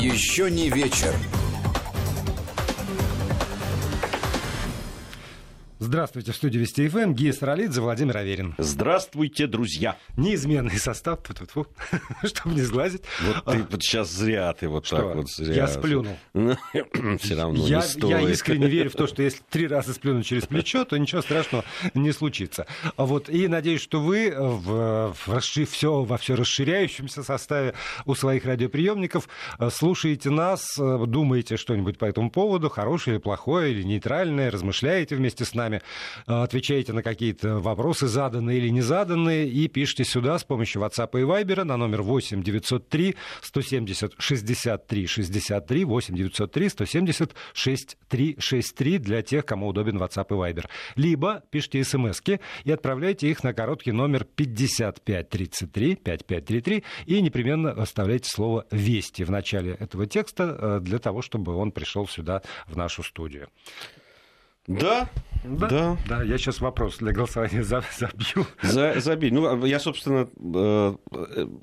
Еще не вечер. Здравствуйте, в студии Вести ФМ, Гия Саралидзе, Владимир Аверин. Здравствуйте, друзья. Неизменный состав, тут -ту -ту, чтобы не сглазить. Вот ты вот сейчас зря ты вот Что? так вот зря. Я сплюнул. Все равно я, не стоит. я искренне верю в то, что если три раза сплюнуть через плечо, то ничего страшного не случится. Вот, и надеюсь, что вы в, в расши- все, во все расширяющемся составе у своих радиоприемников э, слушаете нас, э, думаете что-нибудь по этому поводу, хорошее или плохое, или нейтральное, размышляете вместе с нами, э, отвечаете на какие-то вопросы, заданные или не заданные, и пишите сюда с помощью WhatsApp и Viber на номер 8 903 170 63 63 8 903 170 63 63 для тех, кому удобен WhatsApp и Viber. Либо пишите смс и отправляйте их на короткий номер 5533 5533 и непременно оставляйте слово «Вести» в начале этого текста э, для того, чтобы он пришел сюда в нашу студию. Да, да. Да, я сейчас вопрос для голосования за- забью. За- забей. Ну, я, собственно, э,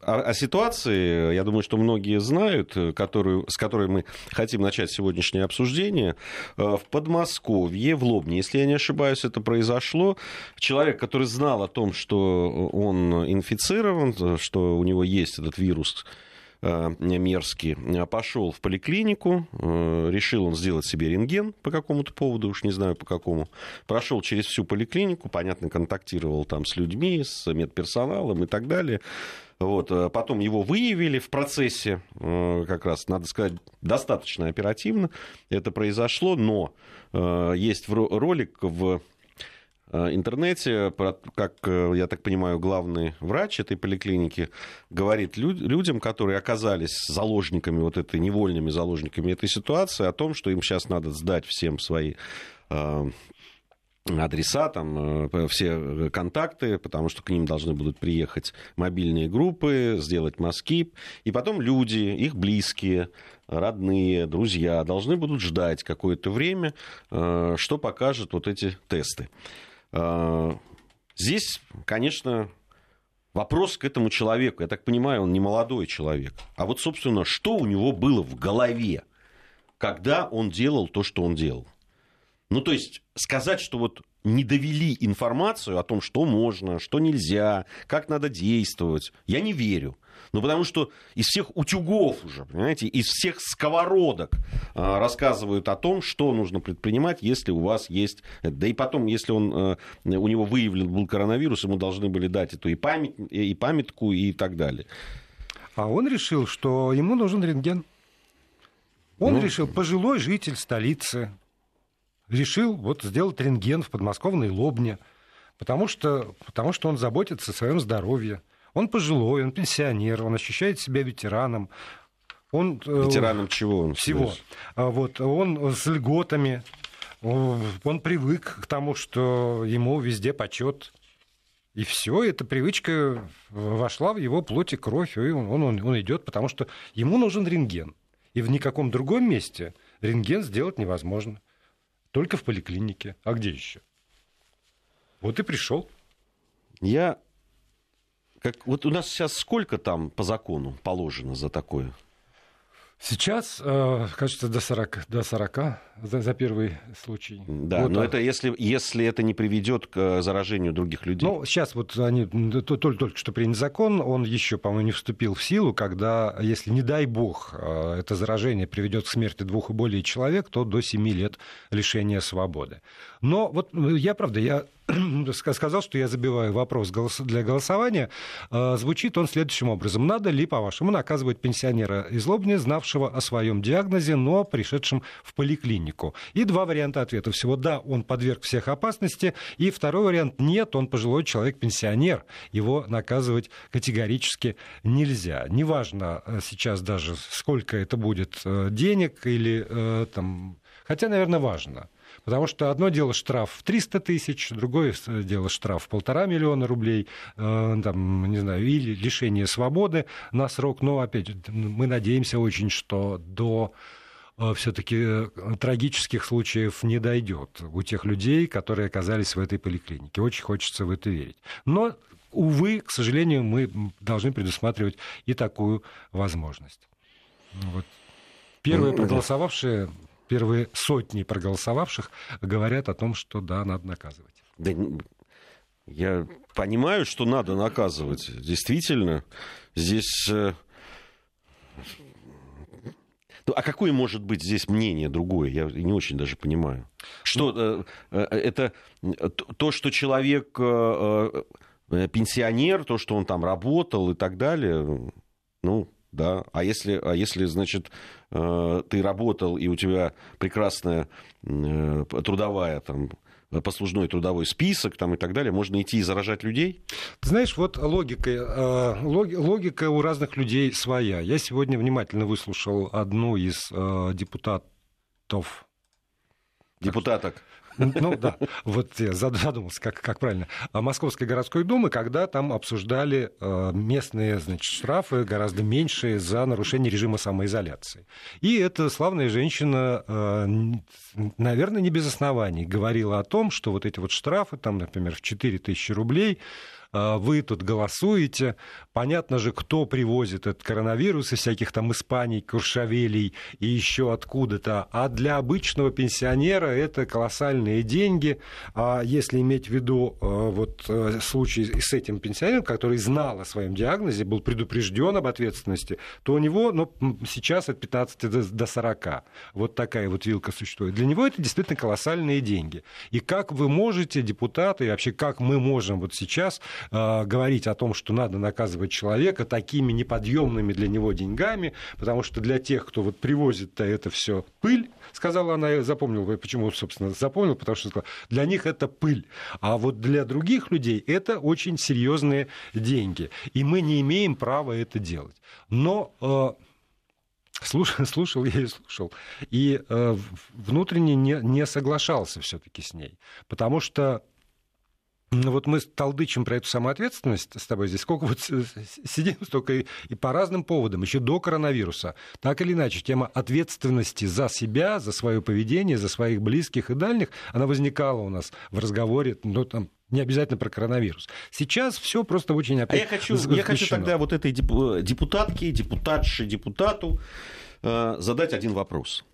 о, о ситуации, я думаю, что многие знают, э, которую, с которой мы хотим начать сегодняшнее обсуждение. Э, В Подмосковье, в Лобне, если я не ошибаюсь, это произошло. Человек, который знал о том, что он инфицирован, что у него есть этот вирус, мерзкий, э, пошел в поликлинику, э, решил он сделать себе рентген по какому-то поводу, уж не знаю по какому, прошел через всю поликлинику, понятно, контактировал там с людьми, с медперсоналом и так далее. Вот, э, потом его выявили в процессе, э, как раз, надо сказать, достаточно оперативно это произошло, но э, есть ролик в э, интернете, про- как, э, я так понимаю, главный врач этой поликлиники говорит лю- людям, которые оказались заложниками, вот этой, невольными заложниками этой ситуации, о том, что им сейчас надо сдать всем свои э, адреса, там, э, все контакты, потому что к ним должны будут приехать мобильные группы, сделать мазки, и потом люди, их близкие, родные, друзья должны будут ждать какое-то время, э, что покажут вот эти тесты. Э, Здесь, конечно, вопрос к этому человеку. Я так понимаю, он не молодой человек. А вот, собственно, что у него было в голове, когда он делал то, что он делал? Ну, то есть сказать, что вот не довели информацию о том, что можно, что нельзя, как надо действовать, я не верю. Ну, потому что из всех утюгов уже, понимаете, из всех сковородок а, рассказывают о том, что нужно предпринимать, если у вас есть... Да и потом, если он, а, у него выявлен был коронавирус, ему должны были дать эту и, память, и памятку и так далее. А он решил, что ему нужен рентген. Он Ну. решил, пожилой житель столицы, решил вот сделать рентген в подмосковной Лобне, потому что, потому что он заботится о своем здоровье. Он пожилой, он пенсионер, он ощущает себя ветераном. Он, э, Ветераном чего он? всего. А Вот, он с льготами, он привык к тому, что ему везде почет. И все, эта привычка вошла в его плоть и кровь, и он, он, он идет, потому что ему нужен рентген. И в никаком другом месте рентген сделать невозможно. Только в поликлинике. А где еще? Вот и пришел. Я... Как, вот у нас сейчас сколько там по закону положено за такое? Сейчас, э, кажется, до 40, до 40 за, за первый случай. Да, Вот, но а- это если, если это не приведет к э, заражению других людей. Ну, сейчас вот они только, только что принят закон, он еще, по-моему, не вступил в силу, когда, если, не дай бог, э, это заражение приведет к смерти двух и более человек, то до 7 лет лишения свободы. Но вот э, я, правда, я сказал, что я забиваю вопрос для голосования. Э, Звучит он следующим образом. Надо ли, по-вашему, наказывать пенсионера из Лобни, знавшего о своем диагнозе, но пришедшим в поликлинику? И два варианта ответа. Всего да, он подверг всех опасности. И второй вариант нет, он пожилой человек, пенсионер. Его наказывать категорически нельзя. Неважно э, сейчас даже, сколько это будет э, денег или э, там... Хотя, наверное, важно. Потому что одно дело штраф в 300 тысяч, другое дело штраф в полтора миллиона рублей, э, там, не знаю, или лишение свободы на срок. Но, опять, мы надеемся очень, что до все-таки трагических случаев не дойдет у тех людей, которые оказались в этой поликлинике. Очень хочется в это верить. Но, увы, к сожалению, мы должны предусматривать и такую возможность. Вот. Первые проголосовавшие, первые сотни проголосовавших говорят о том, что да, надо наказывать. Да, я понимаю, что надо наказывать. Действительно, здесь... Э, ну, а какое может быть здесь мнение другое? Я не очень даже понимаю. Что ну, это то, что человек пенсионер, то, что он там работал и так далее, ну, да. А если, а если значит, ты работал, и у тебя прекрасная трудовая там, послужной трудовой список там, и так далее, можно идти и заражать людей? знаешь, вот логика, э, логика у разных людей своя. Я сегодня внимательно выслушал одну из э, депутатов Депутаток. Ну да, вот я задумался, как, как правильно. А Московской городской думы, когда там обсуждали э, местные значит, штрафы гораздо меньшие за нарушение режима самоизоляции. И эта славная женщина, э, наверное, не без оснований, говорила о том, что вот эти вот штрафы, там, например, в 4 тысячи рублей, вы тут голосуете. Понятно же, кто привозит этот коронавирус из всяких там Испаний, Куршавелей и еще откуда-то. А для обычного пенсионера это колоссальные деньги. А если иметь в виду а, вот э, случай с этим пенсионером, который знал о своем диагнозе, был предупрежден об ответственности, то у него ну, сейчас от 15 до 40 вот такая вот вилка существует. Для него это действительно колоссальные деньги. И как вы можете, депутаты, и вообще как мы можем вот сейчас Э, говорить о том, что надо наказывать человека такими неподъемными для него деньгами, потому что для тех, кто вот привозит-то это все пыль, сказала она, я запомнил, почему, собственно, запомнил, потому что сказала, для них это пыль, а вот для других людей это очень серьезные деньги, и мы не имеем права это делать. Но э, Слушал, слушал я и слушал. И э, внутренне не, не соглашался все-таки с ней. Потому что ну вот мы толдычим про эту самоответственность с тобой здесь, сколько вот сидим столько и, и по разным поводам, еще до коронавируса. Так или иначе, тема ответственности за себя, за свое поведение, за своих близких и дальних, она возникала у нас в разговоре, ну, там, не обязательно про коронавирус. Сейчас все просто очень опять А я хочу, я хочу тогда вот этой депутатке, депутатше, депутату э, задать один вопрос.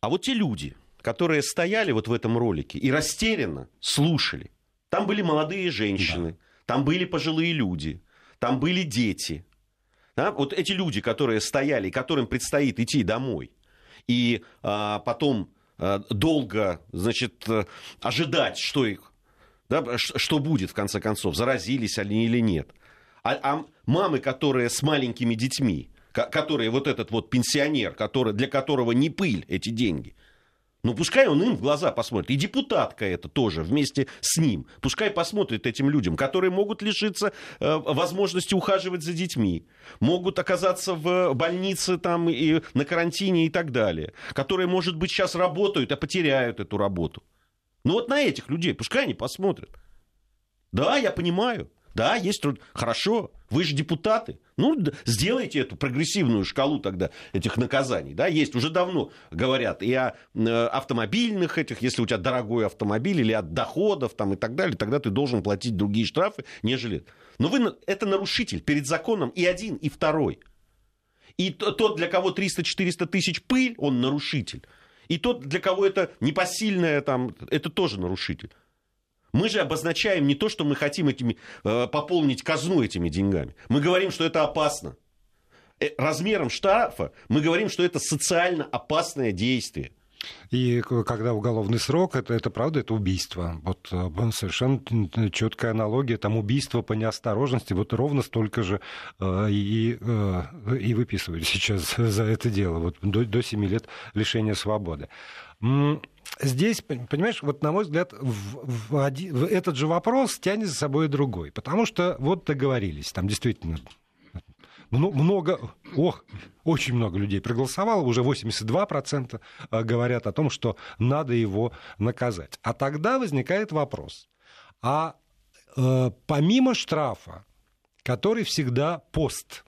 А вот те люди, которые стояли вот в этом ролике и растерянно слушали, там были молодые женщины, да. там были пожилые люди, там были дети. Да? Вот эти люди, которые стояли, которым предстоит идти домой, и а, потом а, долго, значит, ожидать, что их, да, что будет в конце концов, заразились они или нет. А, а мамы, которые с маленькими детьми, которые вот этот вот пенсионер, который, для которого не пыль эти деньги – ну, пускай он им в глаза посмотрит. И депутатка это тоже вместе с ним. Пускай посмотрит этим людям, которые могут лишиться э, возможности ухаживать за детьми, могут оказаться в больнице там и на карантине и так далее, которые, может быть, сейчас работают, а потеряют эту работу. Ну, вот на этих людей пускай они посмотрят. Да, я понимаю. Да, есть труд. Хорошо, вы же депутаты. Ну, сделайте эту прогрессивную шкалу тогда этих наказаний. Да, есть уже давно говорят и о э, автомобильных этих, если у тебя дорогой автомобиль или от доходов там и так далее, тогда ты должен платить другие штрафы, нежели... Но вы, это нарушитель перед законом и один, и второй. И тот, для кого 300-400 тысяч пыль, он нарушитель. И тот, для кого это непосильное, там, это тоже нарушитель. Мы же обозначаем не то, что мы хотим этими, э, пополнить казну этими деньгами. Мы говорим, что это опасно. Э, размером штрафа мы говорим, что это социально опасное действие. И когда уголовный срок, это, это правда, это убийство. Вот э, совершенно четкая аналогия, там убийство по неосторожности, вот ровно столько же и, и выписывают сейчас за это дело, вот до, до 7 лет лишения свободы. Здесь, понимаешь, вот на мой взгляд, в, в один, в этот же вопрос тянет за собой и другой. Потому что вот договорились, там действительно много, ох, очень много людей проголосовало, уже 82% э, говорят о том, что надо его наказать. А тогда возникает вопрос, а э, помимо штрафа, который всегда пост,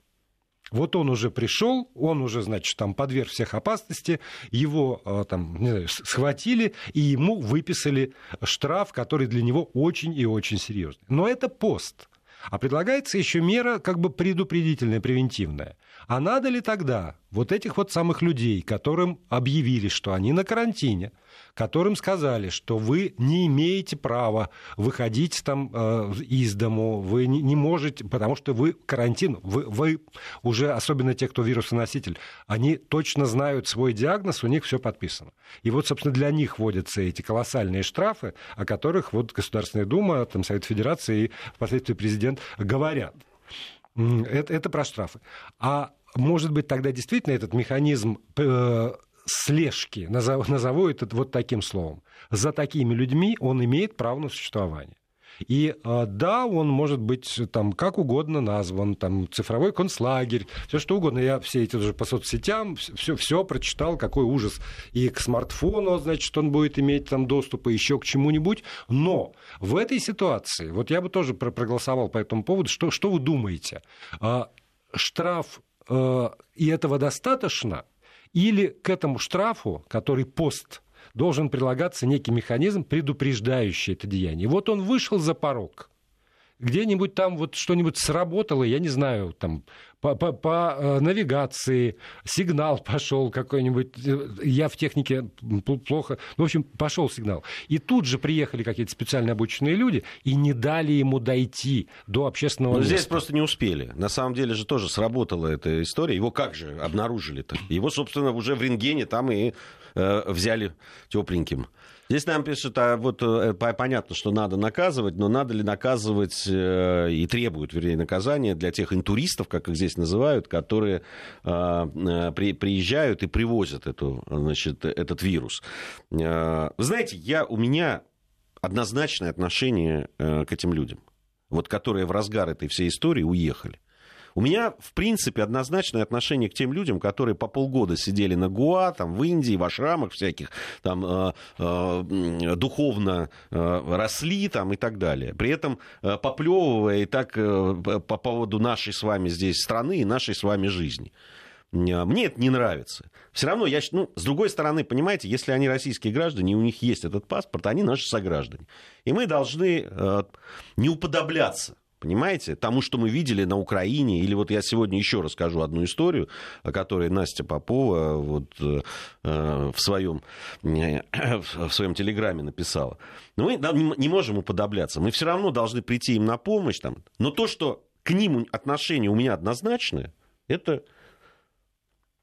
вот он уже пришел, он уже, значит, там подверг всех опасности, его э, там, знаю, схватили, и ему выписали штраф, который для него очень и очень серьезный. Но это пост. А предлагается еще мера как бы предупредительная, превентивная. А надо ли тогда вот этих вот самых людей, которым объявили, что они на карантине, которым сказали, что вы не имеете права выходить там э, из дому, вы не, не можете, потому что вы карантин, вы, вы уже, особенно те, кто вирусоноситель, они точно знают свой диагноз, у них все подписано. И вот, собственно, для них вводятся эти колоссальные штрафы, о которых вот Государственная Дума, там, Совет Федерации и впоследствии президент говорят. Это, это про штрафы. А может быть, тогда действительно этот механизм э, слежки, назову, назову это вот таким словом, за такими людьми он имеет право на существование. И э, да, он может быть там как угодно назван, там цифровой концлагерь, все что угодно. Я все эти уже по соцсетям все, все прочитал, какой ужас. И к смартфону, значит, он будет иметь там доступ, и еще к чему-нибудь. Но в этой ситуации, вот я бы тоже проголосовал по этому поводу, что, что вы думаете? А, штраф э, и этого достаточно? Или к этому штрафу, который пост должен прилагаться некий механизм, предупреждающий это деяние. вот он вышел за порог, где-нибудь там вот что-нибудь сработало, я не знаю, там по, по, по э, навигации сигнал пошел какой-нибудь, э, я в технике плохо, ну, в общем, пошел сигнал. И тут же приехали какие-то специально обученные люди и не дали ему дойти до общественного Но места. здесь просто не успели. На самом деле же тоже сработала эта история. Его как же обнаружили-то? Его, собственно, уже в рентгене там и э, взяли тепленьким. Здесь нам пишут, а вот э, понятно, что надо наказывать, но надо ли наказывать э, и требуют, вернее, наказания для тех интуристов, как их здесь называют, которые э, при, приезжают и привозят эту, значит, этот вирус. Вы знаете, я, у меня однозначное отношение к этим людям, вот которые в разгар этой всей истории уехали. У меня, в принципе, однозначное отношение к тем людям, которые по полгода сидели на Гуа, там, в Индии, в ашрамах всяких, там, э, э, духовно э, росли там, и так далее. При этом э, поплевывая и так э, по поводу нашей с вами здесь страны и нашей с вами жизни. Э, мне это не нравится. Все равно, я, ну, с другой стороны, понимаете, если они российские граждане, и у них есть этот паспорт, они наши сограждане. И мы должны э, не уподобляться Понимаете? Тому, что мы видели на Украине, или вот я сегодня еще расскажу одну историю, о которой Настя Попова вот, э, в, своем, э, в своем телеграме написала. Но мы не можем уподобляться. Мы все равно должны прийти им на помощь. Там. Но то, что к ним отношение у меня однозначное, это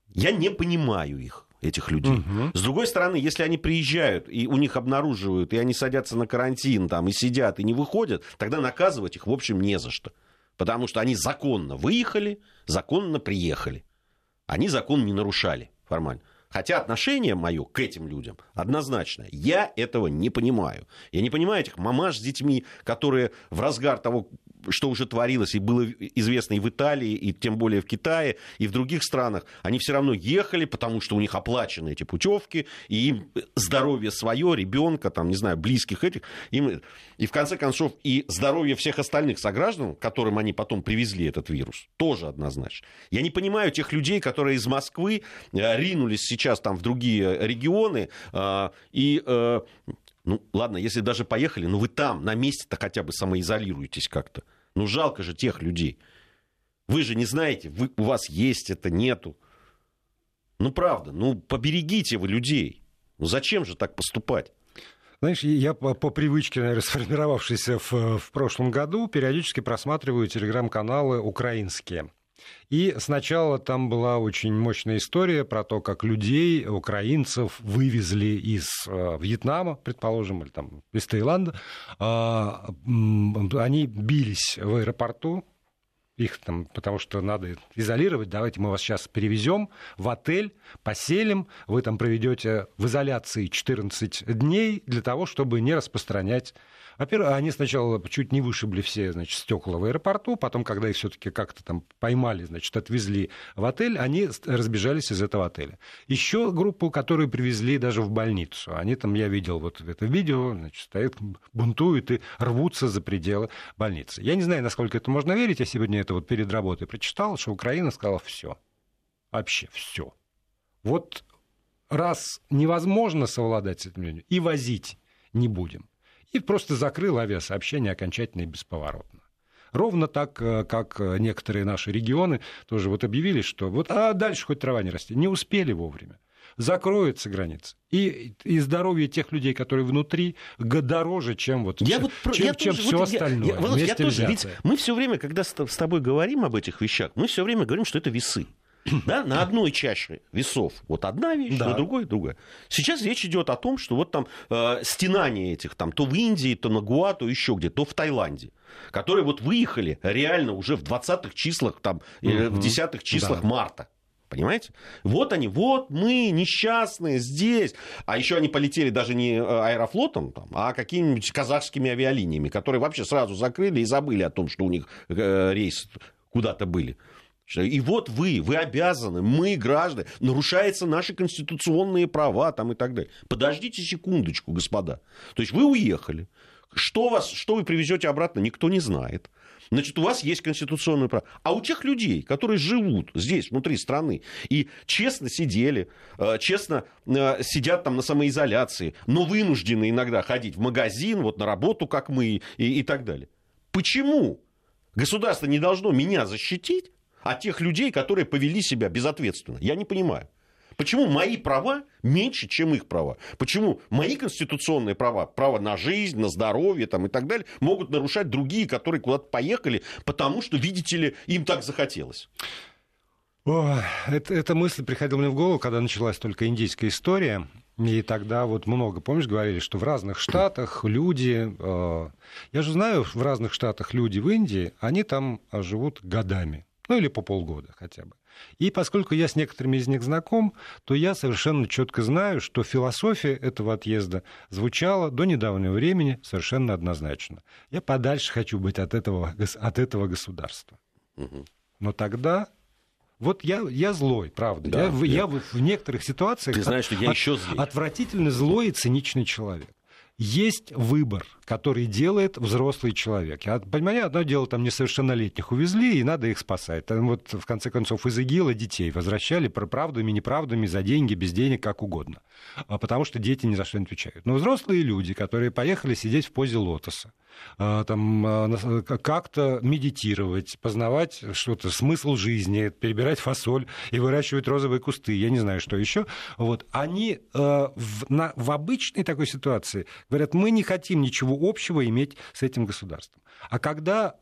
я не понимаю их этих людей. Угу. С другой стороны, если они приезжают, и у них обнаруживают, и они садятся на карантин, там, и сидят, и не выходят, тогда наказывать их, в общем, не за что. Потому что они законно выехали, законно приехали. Они закон не нарушали формально. Хотя отношение мое к этим людям однозначно. Я этого не понимаю. Я не понимаю этих мамаш с детьми, которые в разгар того что уже творилось и было известно и в Италии, и тем более в Китае, и в других странах, они все равно ехали, потому что у них оплачены эти путевки, и им здоровье свое, ребенка, там, не знаю, близких этих, им, и в конце концов и здоровье всех остальных сограждан, которым они потом привезли этот вирус, тоже однозначно. Я не понимаю тех людей, которые из Москвы э, ринулись сейчас там в другие регионы, э, и э, ну, ладно, если даже поехали, ну вы там, на месте-то хотя бы самоизолируетесь как-то. Ну, жалко же тех людей. Вы же не знаете, вы, у вас есть это, нету. Ну, правда, ну, поберегите вы людей. Ну, зачем же так поступать? Знаешь, я по, по привычке, наверное, сформировавшейся в, в прошлом году, периодически просматриваю телеграм-каналы украинские. И сначала там была очень мощная история про то, как людей, украинцев, вывезли из э, Вьетнама, предположим, или там из Таиланда. Э, они бились в аэропорту, их там, потому что надо изолировать, давайте мы вас сейчас перевезем в отель, поселим, вы там проведете в изоляции 14 дней для того, чтобы не распространять во-первых, они сначала чуть не вышибли все, значит, стекла в аэропорту, потом, когда их все-таки как-то там поймали, значит, отвезли в отель, они разбежались из этого отеля. Еще группу, которую привезли даже в больницу. Они там, я видел вот это видео, значит, стоят, бунтуют и рвутся за пределы больницы. Я не знаю, насколько это можно верить. Я сегодня это вот перед работой прочитал, что Украина сказала все. Вообще все. Вот раз невозможно совладать с этим людьми, и возить не будем и просто закрыл авиасообщение окончательно и бесповоротно. Ровно так, как некоторые наши регионы тоже вот объявили, что вот а дальше хоть трава не растет. Не успели вовремя закроются границы. И, и здоровье тех людей, которые внутри, дороже, чем, вот, я вот, чем, я чем тоже, все вот остальное. Я, я, я тоже, ведь мы все время, когда с, с тобой говорим об этих вещах, мы все время говорим, что это весы. Да, на одной чаше весов вот одна вещь, да. на другой другая. Сейчас речь идет о том, что вот там э, стенание этих там то в Индии, то на Гуа, то еще где, то в Таиланде, которые вот выехали реально уже в 20-х числах, там, э, в 10-х числах да. марта. Понимаете? Вот они, вот мы несчастные здесь. А еще они полетели даже не э, аэрофлотом, там, а какими-нибудь казахскими авиалиниями, которые вообще сразу закрыли и забыли о том, что у них э, рейсы куда-то были. И вот вы, вы обязаны, мы, граждане, нарушаются наши конституционные права там и так далее. Подождите секундочку, господа. То есть вы уехали. Что, вас, что вы привезете обратно, никто не знает. Значит, у вас есть конституционное право. А у тех людей, которые живут здесь, внутри страны, и честно сидели, э, честно э, сидят там на самоизоляции, но вынуждены иногда ходить в магазин, вот на работу, как мы, и, и так далее. Почему государство не должно меня защитить, а тех людей, которые повели себя безответственно? Я не понимаю. Почему мои права меньше, чем их права? Почему мои конституционные права, право на жизнь, на здоровье там, и так далее, могут нарушать другие, которые куда-то поехали, потому что, видите ли, им так захотелось? О, это, эта мысль приходила мне в голову, когда началась только индийская история. И тогда вот много, помнишь, говорили, что в разных штатах люди... Э, я же знаю, в разных штатах люди в Индии, они там живут годами. Ну или по полгода хотя бы. И поскольку я с некоторыми из них знаком, то я совершенно четко знаю, что философия этого отъезда звучала до недавнего времени совершенно однозначно. Я подальше хочу быть от этого, от этого государства. Но тогда вот я, я злой, правда. Да, я, я... я в некоторых ситуациях Ты знаешь, что я от, еще злее. отвратительно злой и циничный человек есть выбор, который делает взрослый человек. Я понимаю, одно дело, там несовершеннолетних увезли, и надо их спасать. Там вот, в конце концов, из ИГИЛа детей возвращали правдами, неправдами, за деньги, без денег, как угодно. А потому что дети ни за что не отвечают. Но взрослые люди, которые поехали сидеть в позе лотоса, там, а, как-то медитировать, познавать что-то, смысл жизни, перебирать фасоль и выращивать розовые кусты, я не знаю, что еще. Вот. Они а, в, на, в обычной такой ситуации говорят, мы не хотим ничего общего иметь с этим государством. А когда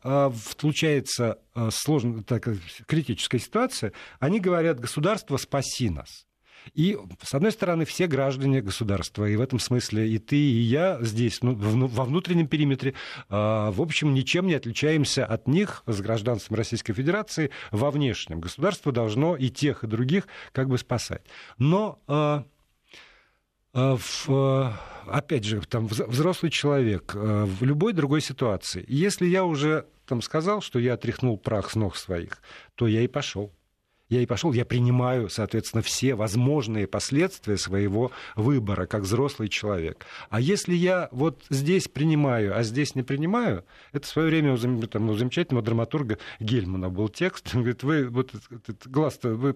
случается сложная, так, критическая ситуация, они говорят, государство, спаси нас. И, с одной стороны, все граждане государства, и в этом смысле и ты, и я здесь, ну, во внутреннем периметре, а, в общем, ничем не отличаемся от них с гражданством Российской Федерации во внешнем. Государство должно и тех, и других как бы спасать. Но а, а, в, опять же, там, взрослый человек в любой другой ситуации, если я уже там сказал, что я отряхнул прах с ног своих, то я и пошел я и пошел, я принимаю, соответственно, все возможные последствия своего выбора как взрослый человек. А если я вот здесь принимаю, а здесь не принимаю, это в свое время у, там, у замечательного драматурга Гельмана был текст, он говорит, вы вот этот глаз-то вы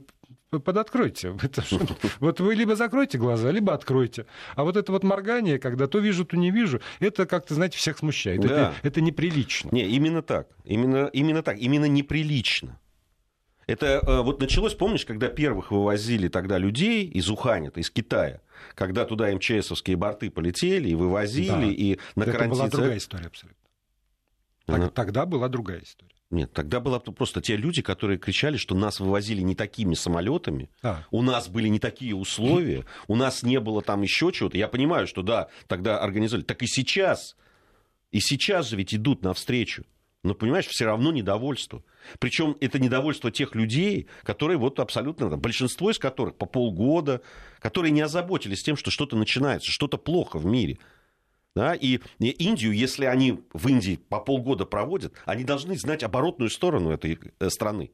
подоткройте. Вот вы либо закройте глаза, либо откройте. А вот это вот моргание, когда то вижу, то не вижу, это как-то, знаете, всех смущает. Да. Это, это неприлично. Не, именно так. Именно, именно так. Именно неприлично. Это э, вот началось, помнишь, когда первых вывозили тогда людей из Уханя, из Китая, когда туда МЧСовские борты полетели и вывозили, да. и на Это была другая история абсолютно. Ага. Тогда была другая история. Нет, тогда было просто те люди, которые кричали, что нас вывозили не такими самолетами, а. у нас были не такие условия, у нас не было там еще чего-то. Я понимаю, что да, тогда организовали. Так и сейчас. И сейчас же ведь идут навстречу. Но, понимаешь, все равно недовольство. Причем это недовольство тех людей, которые вот абсолютно, большинство из которых по полгода, которые не озаботились тем, что что-то начинается, что-то плохо в мире. Да, и Индию, если они в Индии по полгода проводят, они должны знать оборотную сторону этой э, страны.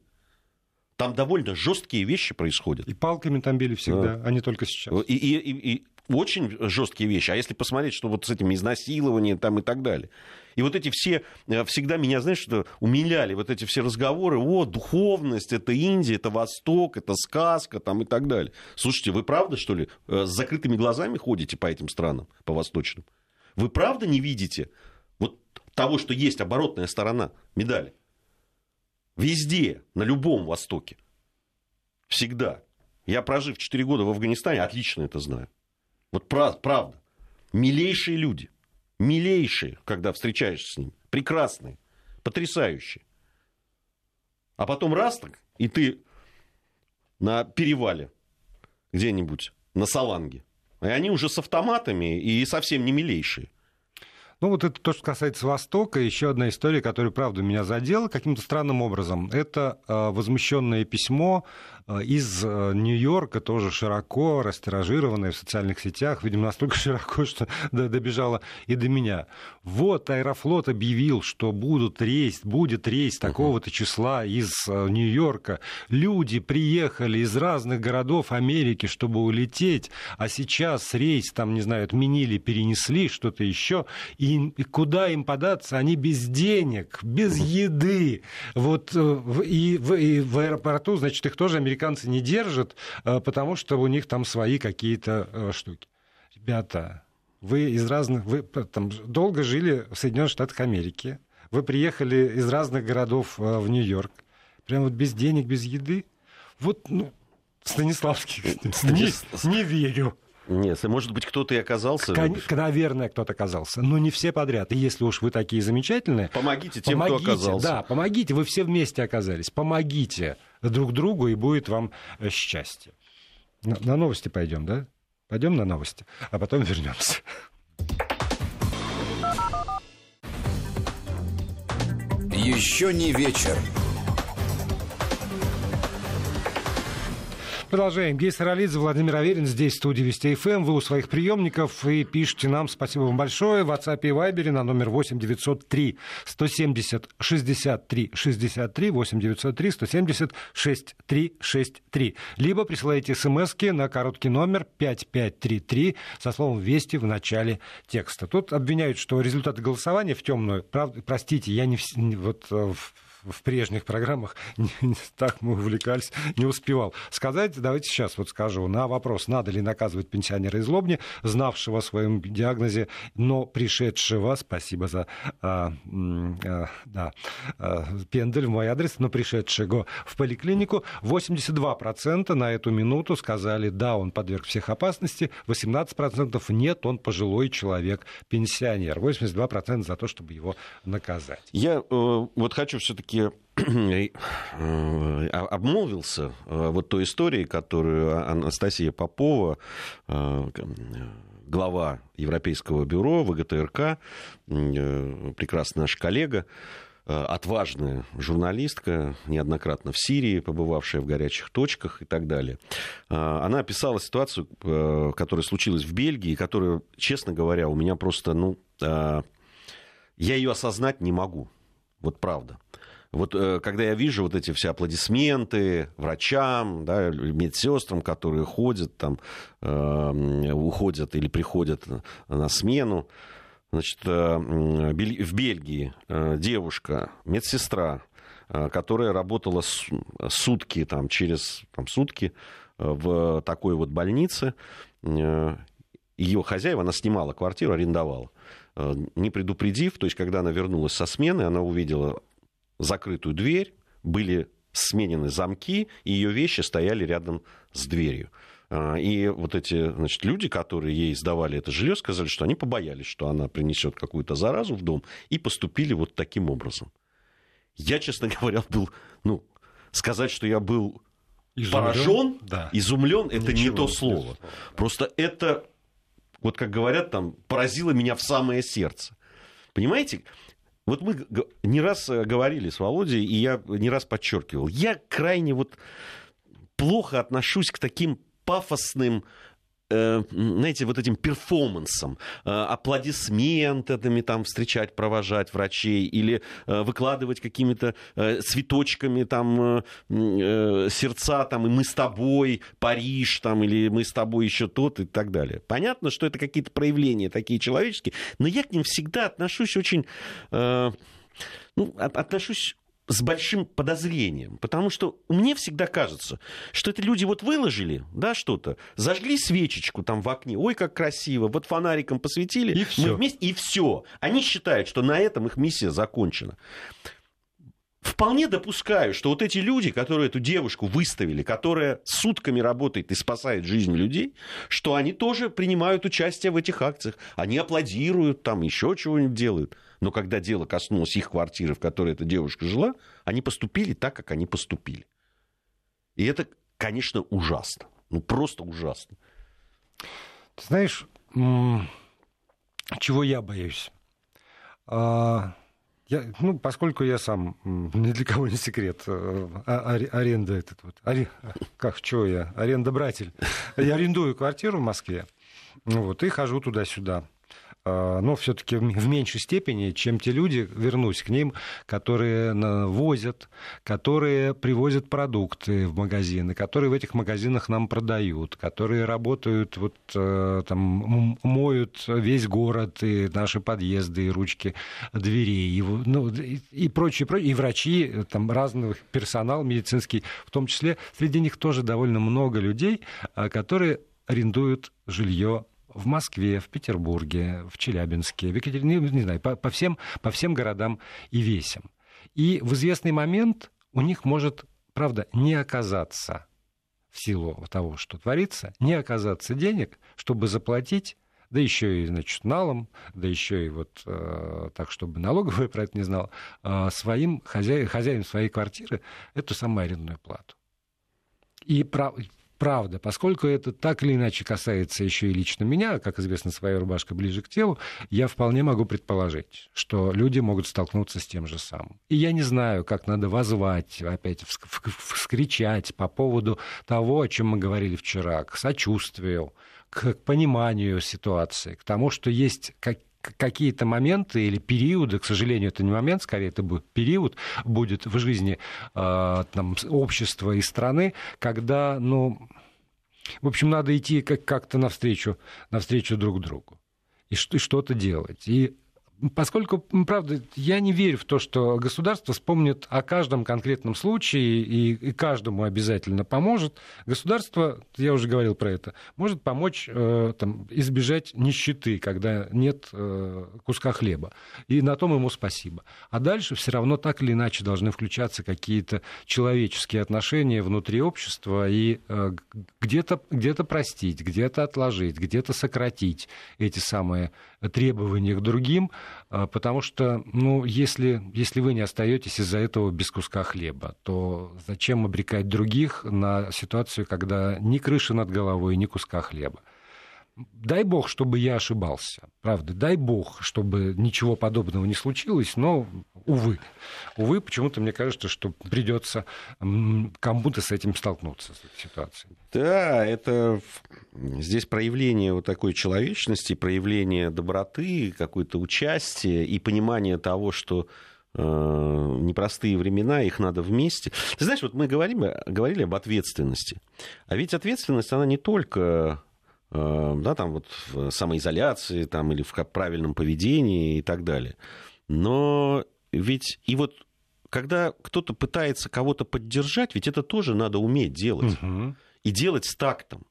Там довольно жесткие вещи происходят. И палками там били всегда, да. а не только сейчас. И, и, и, и очень жесткие вещи. А если посмотреть, что вот с этим изнасилованием там и так далее. И вот эти все, э, всегда меня, знаешь, что умиляли вот эти все разговоры, о, духовность, это Индия, это Восток, это сказка там и так далее. Слушайте, вы правда, что ли, э, с закрытыми глазами ходите по этим странам, по восточным? Вы правда не видите вот того, что есть оборотная сторона медали. Везде, на любом Востоке. Всегда. Я, прожив 4 года в Афганистане, отлично это знаю. Вот правда. Милейшие люди. Милейшие, когда встречаешься с ними. Прекрасные. Потрясающие. А потом раз так, и ты на перевале где-нибудь, на Саланге. И они уже с автоматами и совсем не милейшие. Ну, вот это то, что касается Востока. Еще одна история, которая, правда, меня задела каким-то странным образом. Это э, возмущенное письмо из э, Нью-Йорка, тоже широко растиражированное в социальных сетях, видимо, настолько широко, что добежало и до меня. Вот Аэрофлот объявил, что будут рейс, будет рейс такого-то числа из Нью-Йорка. Люди приехали из разных городов Америки, чтобы улететь, а сейчас рейс, там, не знаю, отменили, перенесли, что-то еще, и и, куда им податься? Они без денег, без еды. Вот, э, и, в, и в аэропорту, значит, их тоже американцы не держат, э, потому что у них там свои какие-то э, штуки. Ребята, вы из разных... Вы там, долго жили в Соединенных Штатах Америки. Вы приехали из разных городов в Нью-Йорк. Прям вот без денег, без еды. Вот, ну, Станиславский, не, не верю. Нет, может быть, кто-то и оказался. Кон- наверное, кто-то оказался, но не все подряд. И если уж вы такие замечательные... Помогите тем, помогите, кто оказался. Да, помогите, вы все вместе оказались. Помогите друг другу, и будет вам э, счастье. На, на новости пойдем, да? Пойдем на новости, а потом вернемся. Еще не вечер. Продолжаем. Гей Саралидзе, Владимир Аверин здесь, в студии Вести ФМ. Вы у своих приемников и пишите нам. Спасибо вам большое. В WhatsApp и Viber на номер 8 903 170 63 63 8 903 170 63 63. Либо присылайте смс на короткий номер 5533 со словом «Вести» в начале текста. Тут обвиняют, что результаты голосования в темную. Правда, простите, я не, вот э, в прежних программах так мы увлекались, не успевал сказать. Давайте сейчас вот скажу на вопрос, надо ли наказывать пенсионера из Лобни, знавшего о своем диагнозе, но пришедшего, спасибо за а, а, да, а, пендель в мой адрес, но пришедшего в поликлинику, 82% на эту минуту сказали, да, он подверг всех опасности, 18% нет, он пожилой человек, пенсионер. 82% за то, чтобы его наказать. Я э, вот хочу все-таки все-таки э, обмолвился э, вот той историей, которую Анастасия Попова, э, глава Европейского бюро ВГТРК, прекрасная наша коллега, отважная журналистка, неоднократно в Сирии, побывавшая в горячих точках и так далее. Она описала ситуацию, которая случилась в Бельгии, которая, честно говоря, у меня просто, ну, я ее осознать не могу. Вот правда. Вот э, когда я вижу вот эти все аплодисменты врачам, да, медсестрам, которые ходят там, э, уходят или приходят на смену, значит, э, в Бельгии девушка, медсестра, которая работала сутки, там, через там, сутки в такой вот больнице, ее хозяева, она снимала квартиру, арендовала, не предупредив, то есть когда она вернулась со смены, она увидела закрытую дверь, были сменены замки, и ее вещи стояли рядом с дверью. А, и вот эти значит, люди, которые ей сдавали это жилье, сказали, что они побоялись, что она принесет какую-то заразу в дом, и поступили вот таким образом. Я, честно говоря, был, ну, сказать, что я был изумлен, поражен, да. изумлен, это Ничего, не то слово. Просто это, вот как говорят там, поразило меня в самое сердце. Понимаете, вот мы не раз э, говорили с Володей, и я не раз подчеркивал, я крайне вот плохо отношусь к таким пафосным знаете, вот этим перформансом, э, аплодисментами там встречать, провожать врачей или э, выкладывать какими-то цветочками там сердца там, и мы с тобой, Париж там, или мы с тобой еще тот и так далее. Понятно, что это какие-то проявления такие человеческие, но я к ним всегда отношусь очень, ну, отношусь с большим подозрением, потому что мне всегда кажется, что это люди вот выложили, да, что-то, зажгли свечечку там в окне, ой, как красиво, вот фонариком посветили, и мы все. вместе, и все. Они считают, что на этом их миссия закончена. Вполне допускаю, что вот эти люди, которые эту девушку выставили, которая сутками работает и спасает жизнь людей, что они тоже принимают участие в этих акциях. Они аплодируют, там еще чего-нибудь делают. Но когда дело коснулось их квартиры, в которой эта девушка жила, они поступили так, как они поступили. И это, конечно, ужасно. Ну, просто ужасно. Ты знаешь, чего я боюсь? А, я, ну, поскольку я сам, ни для кого не секрет, э, а, аренда этот вот, аре, как, чего я, арендобратель. Я арендую квартиру в Москве, вот, и хожу туда-сюда. А, но все-таки в меньшей степени, чем те люди, вернусь к ним, которые возят, которые привозят продукты в магазины, которые в этих магазинах нам продают, которые работают, вот э, там моют весь город и наши подъезды, и ручки дверей, и, ну, и, прочее, и врачи, там разный персонал медицинский, в том числе, среди них тоже довольно много людей, а, которые арендуют жилье в Москве, в Петербурге, в Челябинске, в Екатеринбурге, не знаю, по, по, всем, по всем городам и весям. И в известный момент у них может, правда, не оказаться в силу того, что творится, не оказаться денег, чтобы заплатить да еще и, значит, налом, да еще и вот э, так, чтобы налоговая про это не знал, э, своим хозяин, хозяин своей квартиры эту самую арендную плату. И прав, правда, поскольку это так или иначе касается еще и лично меня, как известно, своя рубашка ближе к телу, я вполне могу предположить, что люди могут столкнуться с тем же самым. И я не знаю, как надо возвать, опять вскричать по поводу того, о чем мы говорили вчера, к сочувствию, к пониманию ситуации, к тому, что есть как какие-то моменты или периоды, к сожалению, это не момент, скорее это будет период, будет в жизни э, там, общества и страны, когда, ну, в общем, надо идти как- как-то навстречу, навстречу друг другу и что-то делать. И поскольку, правда, я не верю в то, что государство вспомнит о каждом конкретном случае и, и каждому обязательно поможет. Государство, я уже говорил про это, может помочь э, там, избежать нищеты, когда нет э, куска хлеба. И на том ему спасибо. А дальше все равно так или иначе должны включаться какие-то человеческие отношения внутри общества и э, где-то где простить, где-то отложить, где-то сократить эти самые требования к другим, потому что, ну, если, если вы не остаетесь из-за этого без куска хлеба, то зачем обрекать других на ситуацию, когда ни крыши над головой, ни куска хлеба? Дай бог, чтобы я ошибался. Правда, дай бог, чтобы ничего подобного не случилось, но, увы. Увы, почему-то мне кажется, что придется кому-то с этим столкнуться, с этой ситуацией. Да, это здесь проявление вот такой человечности, проявление доброты, какое-то участие и понимание того, что э, непростые времена, их надо вместе. Ты знаешь, вот мы говорим, говорили об ответственности. А ведь ответственность, она не только да, там вот в самоизоляции там, или в правильном поведении и так далее. Но ведь и вот когда кто-то пытается кого-то поддержать, ведь это тоже надо уметь делать. Угу. И делать с тактом.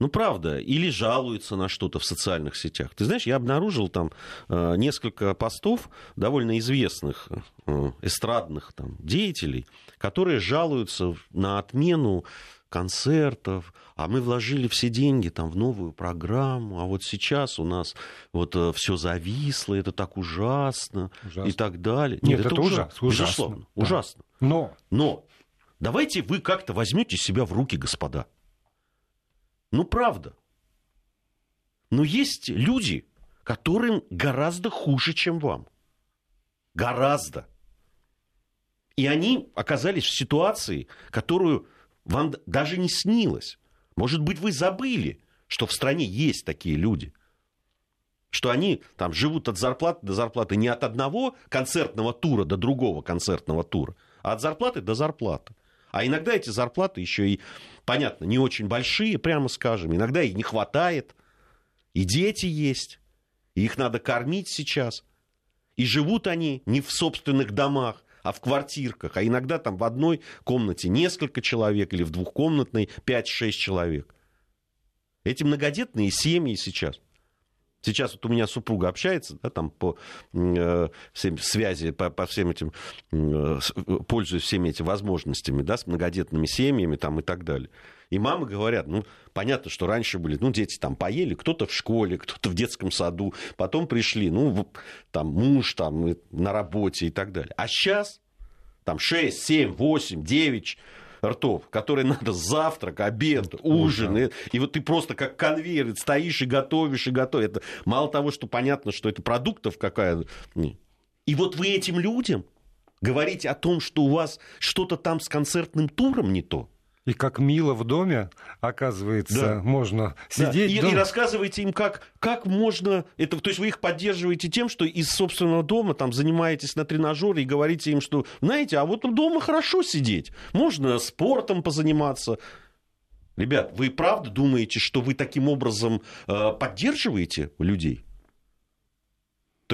Ну, правда, или жалуются на что-то в социальных сетях. Ты знаешь, я обнаружил там э, несколько постов довольно известных э, эстрадных там, деятелей, которые жалуются на отмену концертов, а мы вложили все деньги там в новую программу, а вот сейчас у нас вот э, все зависло, это так ужасно, ужасно. и так далее. Нет, Нет это, это ужасно. Безусловно, да. ужасно. Но... Но давайте вы как-то возьмете себя в руки, господа. Ну, правда. Но есть люди, которым гораздо хуже, чем вам. Гораздо. И они оказались в ситуации, которую вам даже не снилось. Может быть, вы забыли, что в стране есть такие люди. Что они там живут от зарплаты до зарплаты не от одного концертного тура до другого концертного тура, а от зарплаты до зарплаты. А иногда эти зарплаты еще и, понятно, не очень большие, прямо скажем. Иногда их не хватает. И дети есть. И их надо кормить сейчас. И живут они не в собственных домах, а в квартирках, а иногда там в одной комнате несколько человек или в двухкомнатной 5-6 человек. Эти многодетные семьи сейчас. Сейчас вот у меня супруга общается, да, там по э, всем связи, по, по всем этим, э, пользуясь всеми этими возможностями, да, с многодетными семьями там и так далее. И мамы говорят, ну, понятно, что раньше были, ну, дети там поели, кто-то в школе, кто-то в детском саду, потом пришли, ну, там, муж там на работе и так далее. А сейчас там 6, 7, 8, 9 ртов, которые надо завтрак, обед, ужин. И, и вот ты просто как конвейер стоишь и готовишь, и готовишь. Это мало того, что понятно, что это продуктов какая... И вот вы этим людям говорите о том, что у вас что-то там с концертным туром не то. И как мило в доме, оказывается, да. можно сидеть. Да. И, и рассказываете им, как, как можно это. То есть вы их поддерживаете тем, что из собственного дома там занимаетесь на тренажере и говорите им, что, знаете, а вот дома хорошо сидеть. Можно спортом позаниматься. Ребят, вы правда думаете, что вы таким образом э, поддерживаете людей?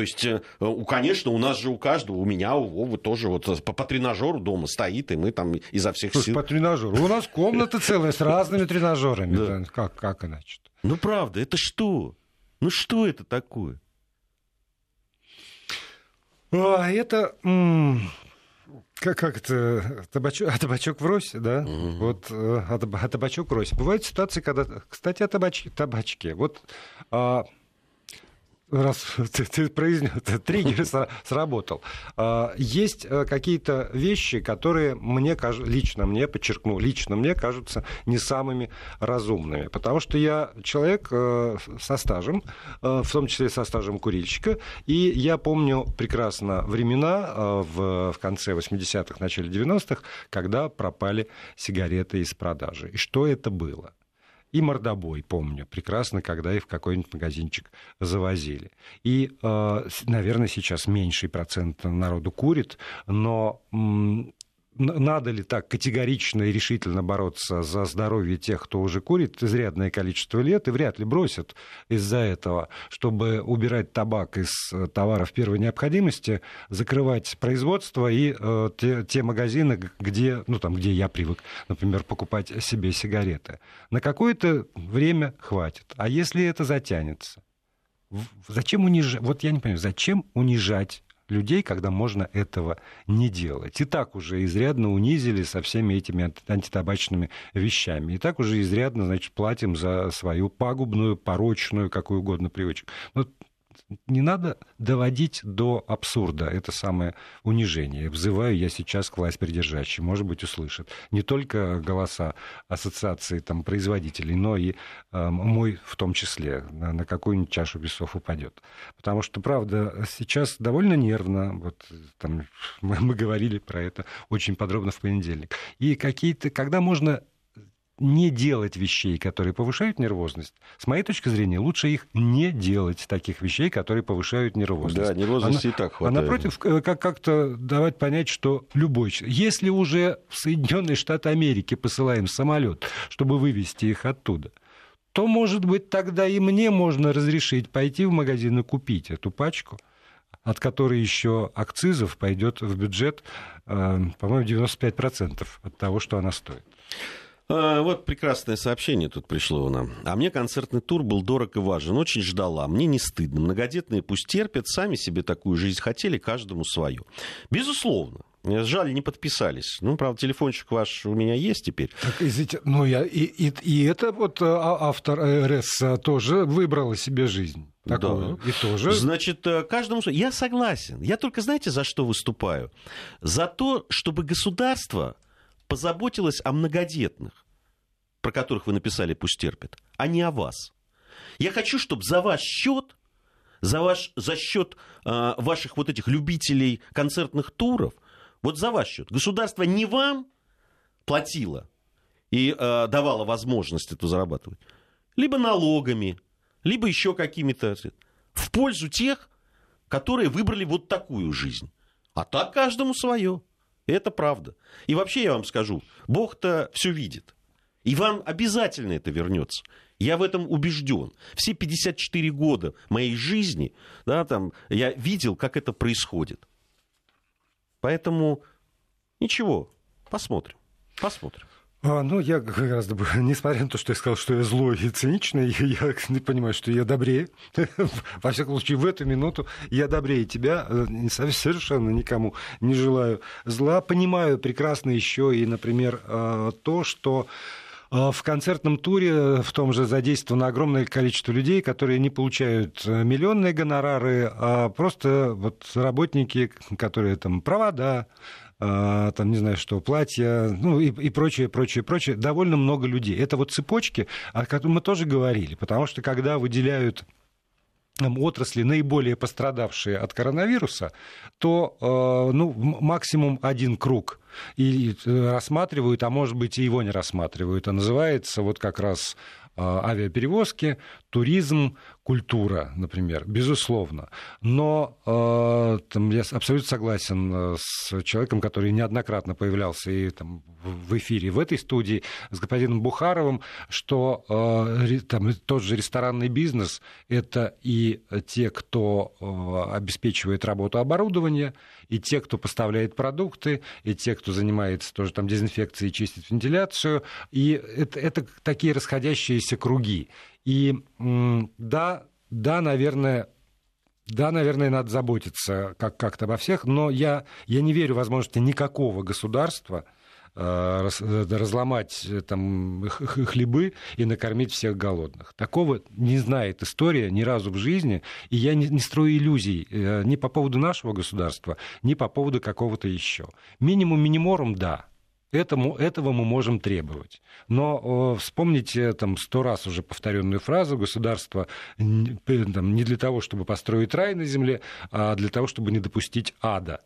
То есть, э, конечно, у нас же у каждого, у меня, у Вовы тоже вот по, по тренажеру дома стоит, и мы там изо всех Слушай, сил... по тренажеру? У нас комната целая с разными тренажерами. Да. Как, как иначе? Ну, правда, это что? Ну, что это такое? А, это... Как, как это? Табачок, а табачок врозь, да? Угу. Вот, а, а табачок врозь. Бывают ситуации, когда... Кстати, о табачке. табачке. Вот... А, раз ты, ты произнес, триггер сработал. А, есть э, какие-то вещи, которые мне лично мне, подчеркну, лично мне кажутся не самыми разумными. Потому что я человек э, со стажем, э, в том числе со стажем курильщика, и я помню прекрасно времена в конце 80-х, начале 90-х, когда пропали сигареты из продажи. И что это было? И мордобой, помню, прекрасно, когда их в какой-нибудь магазинчик завозили. И, э, наверное, сейчас меньший процент народу курит, но надо ли так категорично и решительно бороться за здоровье тех, кто уже курит изрядное количество лет, и вряд ли бросят из-за этого, чтобы убирать табак из э, товаров первой необходимости, закрывать производство и э, те, те магазины, где, ну, там, где я привык, например, покупать себе сигареты. На какое-то время хватит. А если это затянется? Зачем унижать? Вот я не понимаю, зачем унижать людей, когда можно этого не делать. И так уже изрядно унизили со всеми этими антитабачными вещами. И так уже изрядно, значит, платим за свою пагубную, порочную, какую угодно привычку. Но не надо доводить до абсурда это самое унижение. Взываю я сейчас к власть придержащей, может быть, услышат. Не только голоса ассоциации там, производителей, но и э, мой в том числе на, на какую-нибудь чашу весов упадет. Потому что, правда, сейчас довольно нервно, вот там, мы, мы говорили про это очень подробно в понедельник. И какие-то, когда можно не делать вещей, которые повышают нервозность. С моей точки зрения, лучше их не делать, таких вещей, которые повышают нервозность. Да, нервозности а, и так хватает. А напротив, э, как- как-то давать понять, что любой... Если уже в Соединенные Штаты Америки посылаем самолет, чтобы вывести их оттуда, то, может быть, тогда и мне можно разрешить пойти в магазин и купить эту пачку, от которой еще акцизов пойдет в бюджет, э, по-моему, 95% от того, что она стоит. А, вот прекрасное сообщение тут пришло нам. А мне концертный тур был дорог и важен. Очень ждала. Мне не стыдно. Многодетные пусть терпят. Сами себе такую жизнь хотели. Каждому свою. Безусловно. Жаль, не подписались. Ну, правда, телефончик ваш у меня есть теперь. Так, извините, ну я и, и, и это вот а, автор РС тоже выбрала себе жизнь. Такую. Да. И тоже. Значит, э, каждому... Я согласен. Я только, знаете, за что выступаю? За то, чтобы государство позаботилась о многодетных, про которых вы написали «пусть терпят», а не о вас. Я хочу, чтобы за ваш счет, за, ваш, за счет э, ваших вот этих любителей концертных туров, вот за ваш счет, государство не вам платило и э, давало возможность это зарабатывать, либо налогами, либо еще какими-то в пользу тех, которые выбрали вот такую жизнь. А так каждому свое. Это правда. И вообще я вам скажу, Бог-то все видит. И вам обязательно это вернется. Я в этом убежден. Все 54 года моей жизни, да, там, я видел, как это происходит. Поэтому ничего, посмотрим. Посмотрим. А, ну, я гораздо, несмотря на то, что я сказал, что я злой и циничный, я, понимаю, что я добрее. Во всяком случае, в эту минуту я добрее тебя, э, совершенно никому не желаю зла. Понимаю прекрасно еще и, например, э, то, что э, в концертном туре в том же задействовано огромное количество людей, которые не получают миллионные гонорары, а просто вот работники, которые там провода, там, не знаю, что, платья, ну и, и прочее, прочее, прочее, довольно много людей. Это вот цепочки, о которых мы тоже говорили, потому что когда выделяют отрасли, наиболее пострадавшие от коронавируса, то э, ну, максимум один круг и э, рассматривают, а может быть и его не рассматривают. А называется вот как раз авиаперевозки, туризм, культура, например, безусловно. Но э, там, я абсолютно согласен э, с человеком, который неоднократно появлялся и там, в эфире в этой студии с господином Бухаровым, что э, там, тот же ресторанный бизнес – это и те, кто э, обеспечивает работу оборудования, и те, кто поставляет продукты, и те, кто занимается тоже там дезинфекцией, чистит вентиляцию. И это, это такие расходящиеся круги. И да, да, наверное, да, наверное, надо заботиться как- как-то обо всех, но я, я не верю в возможности никакого государства разломать э, там, хлебы и накормить всех голодных. Такого не знает история ни разу в жизни, и я не, не строю иллюзий э, ни по поводу нашего государства, ни по поводу какого-то еще. Минимум миниморум, да, Этому, этого мы можем требовать. Но э, вспомните там сто раз уже повторенную фразу государство там, не для того, чтобы построить рай на земле, а для того, чтобы не допустить ада.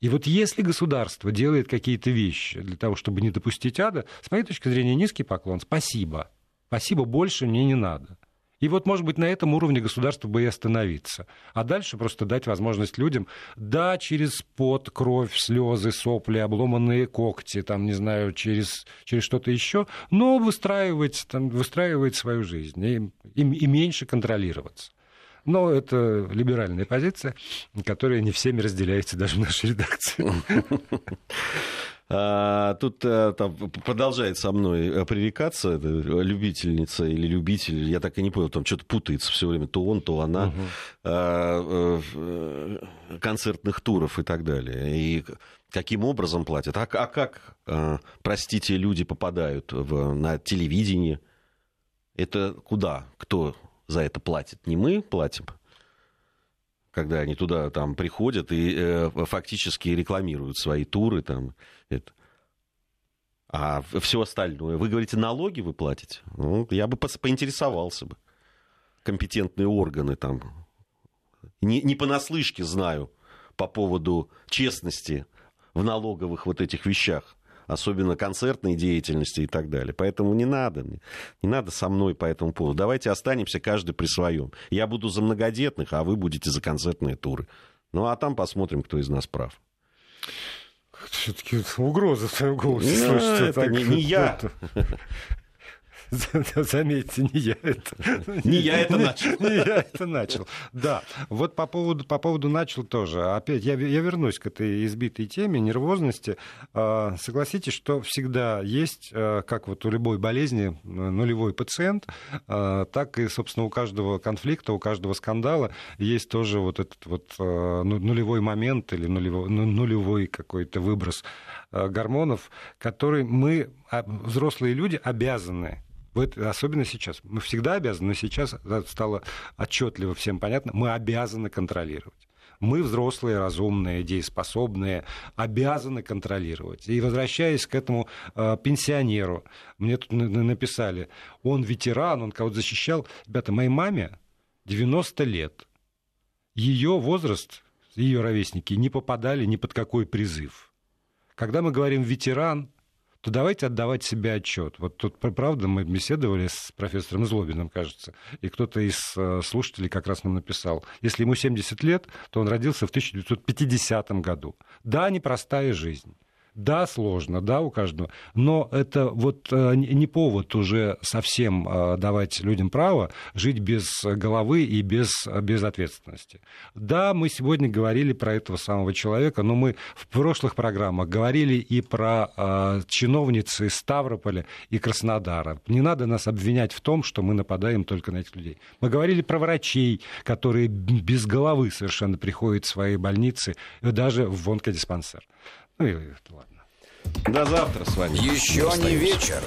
И вот если государство делает какие-то вещи для того, чтобы не допустить ада, с моей точки зрения, низкий поклон, спасибо. Спасибо, больше мне не надо. И вот, может быть, на этом уровне государство бы и остановиться. А дальше просто дать возможность людям, да, через пот, кровь, слезы, сопли, обломанные когти, там, не знаю, через, через что-то еще, но выстраивать, там, выстраивать свою жизнь и, и, и меньше контролироваться. Но это либеральная позиция, которая не всеми разделяется даже в нашей редакции. А, тут а, там, продолжает со мной э, пререкаться любительница или любитель, я так и не понял, там что-то путается все время, то он, то она, угу. а, а, концертных туров и так далее. И каким образом платят? А, а как, а, простите, люди попадают в, на телевидение? Это куда? Кто за это платит? Не мы платим? когда они туда там приходят и э, фактически рекламируют свои туры там. Это. А все остальное, вы говорите, налоги вы платите? Ну, я бы поинтересовался бы. Компетентные органы там. Не, не понаслышке знаю по поводу честности в налоговых вот этих вещах особенно концертной деятельности и так далее. Поэтому не надо, не надо со мной по этому поводу. Давайте останемся каждый при своем. Я буду за многодетных, а вы будете за концертные туры. Ну, а там посмотрим, кто из нас прав. Все-таки угроза в твоем голосе ну, слышится. Это так, не, не я. Заметьте, не я это. Не я это начал. Не я это начал. Да. Вот по поводу, по поводу начал тоже. Опять я, я вернусь к этой избитой теме нервозности. А, согласитесь, что всегда есть, а, как вот у любой болезни, нулевой пациент, а, так и, собственно, у каждого конфликта, у каждого скандала есть тоже вот этот вот ну, нулевой момент или нулевой, ну, нулевой какой-то выброс гормонов, который мы, взрослые люди, обязаны особенно сейчас. Мы всегда обязаны, но сейчас стало отчетливо всем понятно, мы обязаны контролировать. Мы, взрослые, разумные, дееспособные, обязаны контролировать. И возвращаясь к этому э, пенсионеру, мне тут написали, он ветеран, он кого-то защищал. Ребята, моей маме 90 лет. Ее возраст, ее ровесники не попадали ни под какой призыв. Когда мы говорим ветеран, то давайте отдавать себе отчет. Вот тут, правда, мы беседовали с профессором Злобиным, кажется, и кто-то из э, слушателей как раз нам написал, если ему 70 лет, то он родился в 1950 году. Да, непростая жизнь. Да, сложно, да, у каждого. Но это вот э, не повод уже совсем э, давать людям право жить без головы и без, без ответственности. Да, мы сегодня говорили про этого самого человека, но мы в прошлых программах говорили и про э, чиновницы из Ставрополя и Краснодара. Не надо нас обвинять в том, что мы нападаем только на этих людей. Мы говорили про врачей, которые без головы совершенно приходят в свои больницы, даже в онкодиспансер. Ну и ладно. До завтра с вами. Еще не вечер.